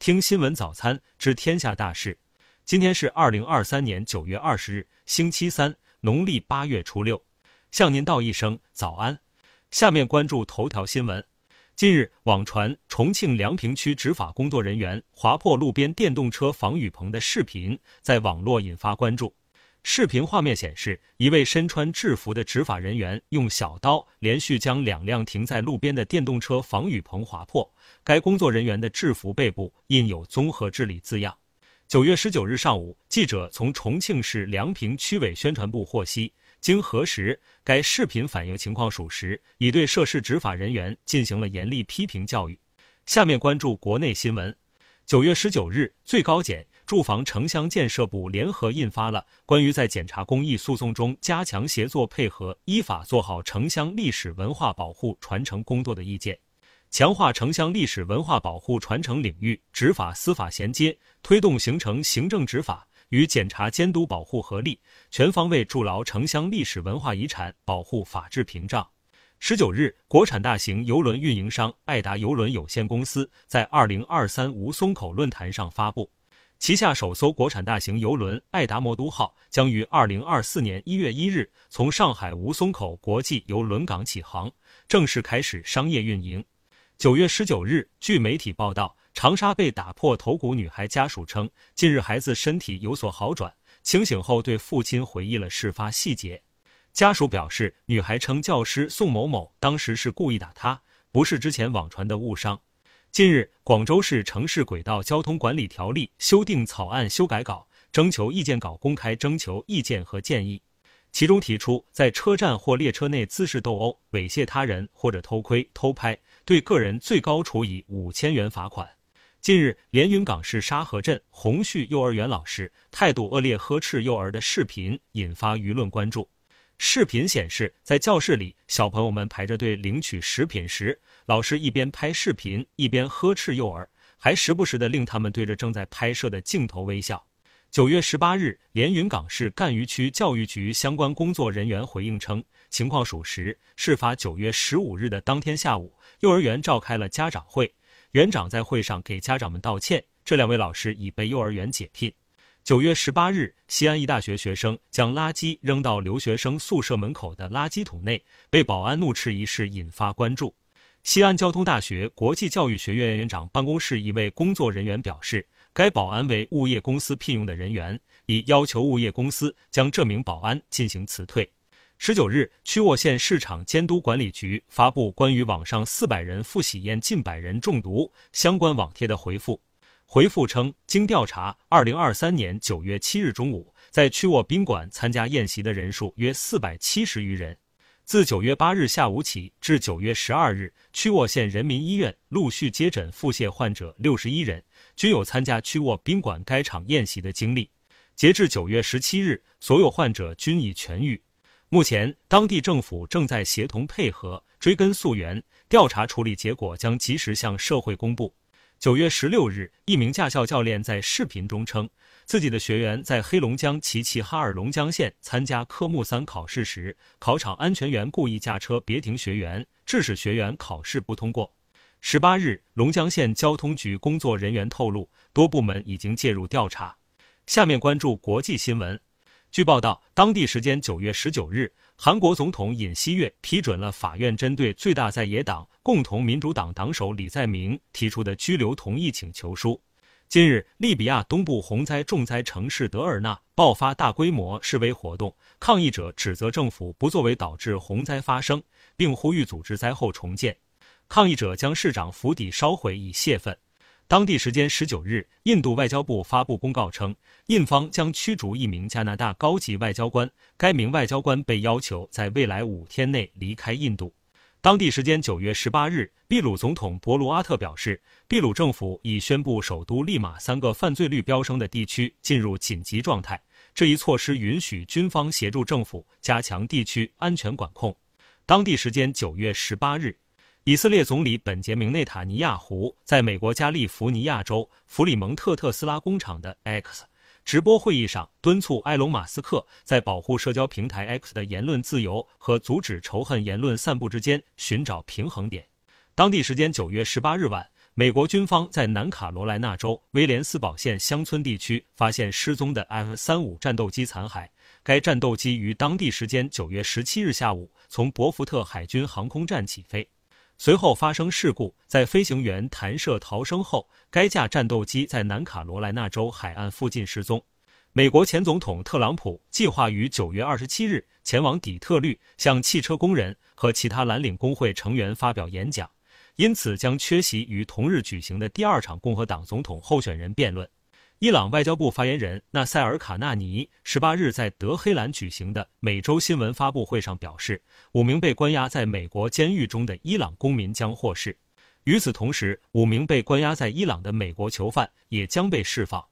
听新闻早餐知天下大事。今天是二零二三年九月二十日，星期三，农历八月初六。向您道一声早安。下面关注头条新闻。近日，网传重庆梁平区执法工作人员划破路边电动车防雨棚的视频在网络引发关注。视频画面显示，一位身穿制服的执法人员用小刀连续将两辆停在路边的电动车防雨棚划破。该工作人员的制服背部印有“综合治理”字样。九月十九日上午，记者从重庆市梁平区委宣传部获悉，经核实，该视频反映情况属实，已对涉事执法人员进行了严厉批评教育。下面关注国内新闻。九月十九日，最高检。住房城乡建设部联合印发了关于在检察公益诉讼中加强协作配合、依法做好城乡历史文化保护传承工作的意见，强化城乡历史文化保护传承领域执法司法衔接，推动形成行政执法与检察监督保护合力，全方位筑牢城乡历史文化遗产保护法治屏障。十九日，国产大型邮轮运营商爱达邮轮有限公司在二零二三吴淞口论坛上发布。旗下首艘国产大型邮轮“爱达魔都号”将于二零二四年一月一日从上海吴淞口国际邮轮港起航，正式开始商业运营。九月十九日，据媒体报道，长沙被打破头骨女孩家属称，近日孩子身体有所好转，清醒后对父亲回忆了事发细节。家属表示，女孩称教师宋某某当时是故意打她，不是之前网传的误伤。近日，广州市城市轨道交通管理条例修订草案修改稿征求意见稿公开征求意见和建议，其中提出，在车站或列车内滋事斗殴、猥亵他人或者偷窥、偷拍，对个人最高处以五千元罚款。近日，连云港市沙河镇红旭幼儿园老师态度恶劣呵斥幼儿的视频引发舆论关注。视频显示，在教室里，小朋友们排着队领取食品时，老师一边拍视频，一边呵斥幼儿，还时不时的令他们对着正在拍摄的镜头微笑。九月十八日，连云港市赣榆区教育局相关工作人员回应称，情况属实。事发九月十五日的当天下午，幼儿园召开了家长会，园长在会上给家长们道歉，这两位老师已被幼儿园解聘。九月十八日，西安一大学学生将垃圾扔到留学生宿舍门口的垃圾桶内，被保安怒斥一事引发关注。西安交通大学国际教育学院院长办公室一位工作人员表示，该保安为物业公司聘用的人员，已要求物业公司将这名保安进行辞退。十九日，曲沃县市场监督管理局发布关于网上四百人赴喜宴近百人中毒相关网帖的回复。回复称，经调查，二零二三年九月七日中午，在曲沃宾馆参加宴席的人数约四百七十余人。自九月八日下午起至九月十二日，曲沃县人民医院陆续接诊腹泻患者六十一人，均有参加曲沃宾馆该场宴席的经历。截至九月十七日，所有患者均已痊愈。目前，当地政府正在协同配合追根溯源，调查处理结果将及时向社会公布。九月十六日，一名驾校教练在视频中称，自己的学员在黑龙江齐齐哈尔龙江县参加科目三考试时，考场安全员故意驾车别停学员，致使学员考试不通过。十八日，龙江县交通局工作人员透露，多部门已经介入调查。下面关注国际新闻。据报道，当地时间九月十九日，韩国总统尹锡悦批准了法院针对最大在野党共同民主党党首李在明提出的拘留同意请求书。近日，利比亚东部洪灾重灾城市德尔纳爆发大规模示威活动，抗议者指责政府不作为导致洪灾发生，并呼吁组织灾后重建。抗议者将市长府邸烧毁以泄愤。当地时间十九日，印度外交部发布公告称，印方将驱逐一名加拿大高级外交官，该名外交官被要求在未来五天内离开印度。当地时间九月十八日，秘鲁总统博卢阿特表示，秘鲁政府已宣布首都利马三个犯罪率飙升的地区进入紧急状态，这一措施允许军方协助政府加强地区安全管控。当地时间九月十八日。以色列总理本杰明内塔尼亚胡在美国加利福尼亚州弗里蒙特特斯拉工厂的 X 直播会议上，敦促埃隆·马斯克在保护社交平台 X 的言论自由和阻止仇恨言论散布之间寻找平衡点。当地时间九月十八日晚，美国军方在南卡罗来纳州威廉斯堡县乡村地区发现失踪的 F 三五战斗机残骸。该战斗机于当地时间九月十七日下午从伯福特海军航空站起飞，随后发生事故，在飞行员弹射逃生后，该架战斗机在南卡罗来纳州海岸附近失踪。美国前总统特朗普计划于九月二十七日前往底特律，向汽车工人和其他蓝领工会成员发表演讲，因此将缺席于同日举行的第二场共和党总统候选人辩论。伊朗外交部发言人纳塞尔·卡纳尼十八日在德黑兰举行的美洲新闻发布会上表示，五名被关押在美国监狱中的伊朗公民将获释。与此同时，五名被关押在伊朗的美国囚犯也将被释放。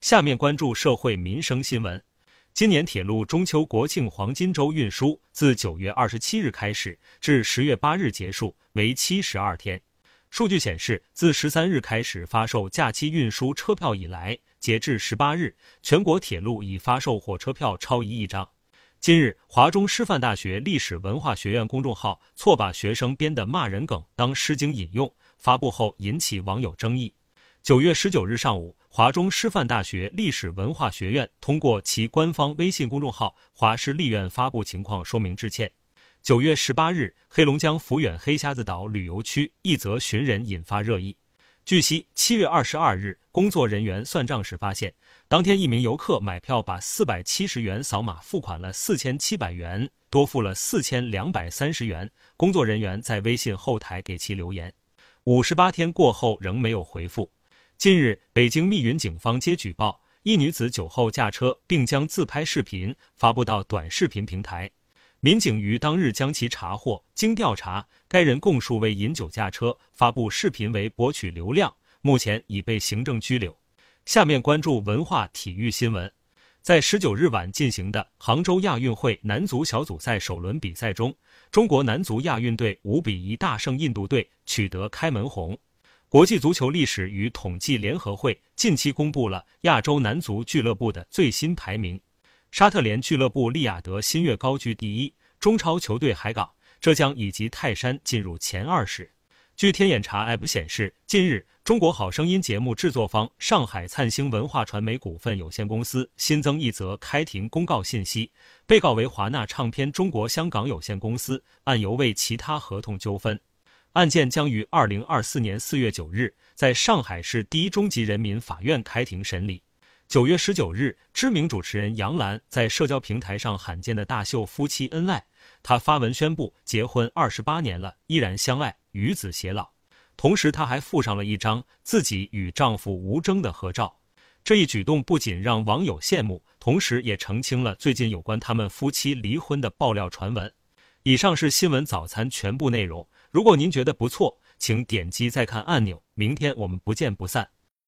下面关注社会民生新闻。今年铁路中秋国庆黄金周运输自九月二十七日开始，至十月八日结束，为期十二天。数据显示，自十三日开始发售假期运输车票以来，截至十八日，全国铁路已发售火车票超一亿张。今日，华中师范大学历史文化学院公众号错把学生编的骂人梗当《诗经》引用，发布后引起网友争议。九月十九日上午。华中师范大学历史文化学院通过其官方微信公众号“华师历院”发布情况说明致歉。九月十八日，黑龙江抚远黑瞎子岛旅游区一则寻人引发热议。据悉，七月二十二日，工作人员算账时发现，当天一名游客买票把四百七十元扫码付款了四千七百元，多付了四千两百三十元。工作人员在微信后台给其留言，五十八天过后仍没有回复。近日，北京密云警方接举报，一女子酒后驾车，并将自拍视频发布到短视频平台。民警于当日将其查获，经调查，该人供述为饮酒驾车，发布视频为博取流量，目前已被行政拘留。下面关注文化体育新闻，在十九日晚进行的杭州亚运会男足小组赛首轮比赛中，中国男足亚运队五比一大胜印度队，取得开门红。国际足球历史与统计联合会近期公布了亚洲男足俱乐部的最新排名，沙特联俱乐部利雅得新月高居第一，中超球队海港、浙江以及泰山进入前二十。据天眼查 App 显示，近日《中国好声音》节目制作方上海灿星文化传媒股份有限公司新增一则开庭公告信息，被告为华纳唱片中国香港有限公司，案由为其他合同纠纷。案件将于二零二四年四月九日在上海市第一中级人民法院开庭审理。九月十九日，知名主持人杨澜在社交平台上罕见的大秀夫妻恩爱，她发文宣布结婚二十八年了，依然相爱，与子偕老。同时，她还附上了一张自己与丈夫吴征的合照。这一举动不仅让网友羡慕，同时也澄清了最近有关他们夫妻离婚的爆料传闻。以上是新闻早餐全部内容。如果您觉得不错，请点击再看按钮。明天我们不见不散。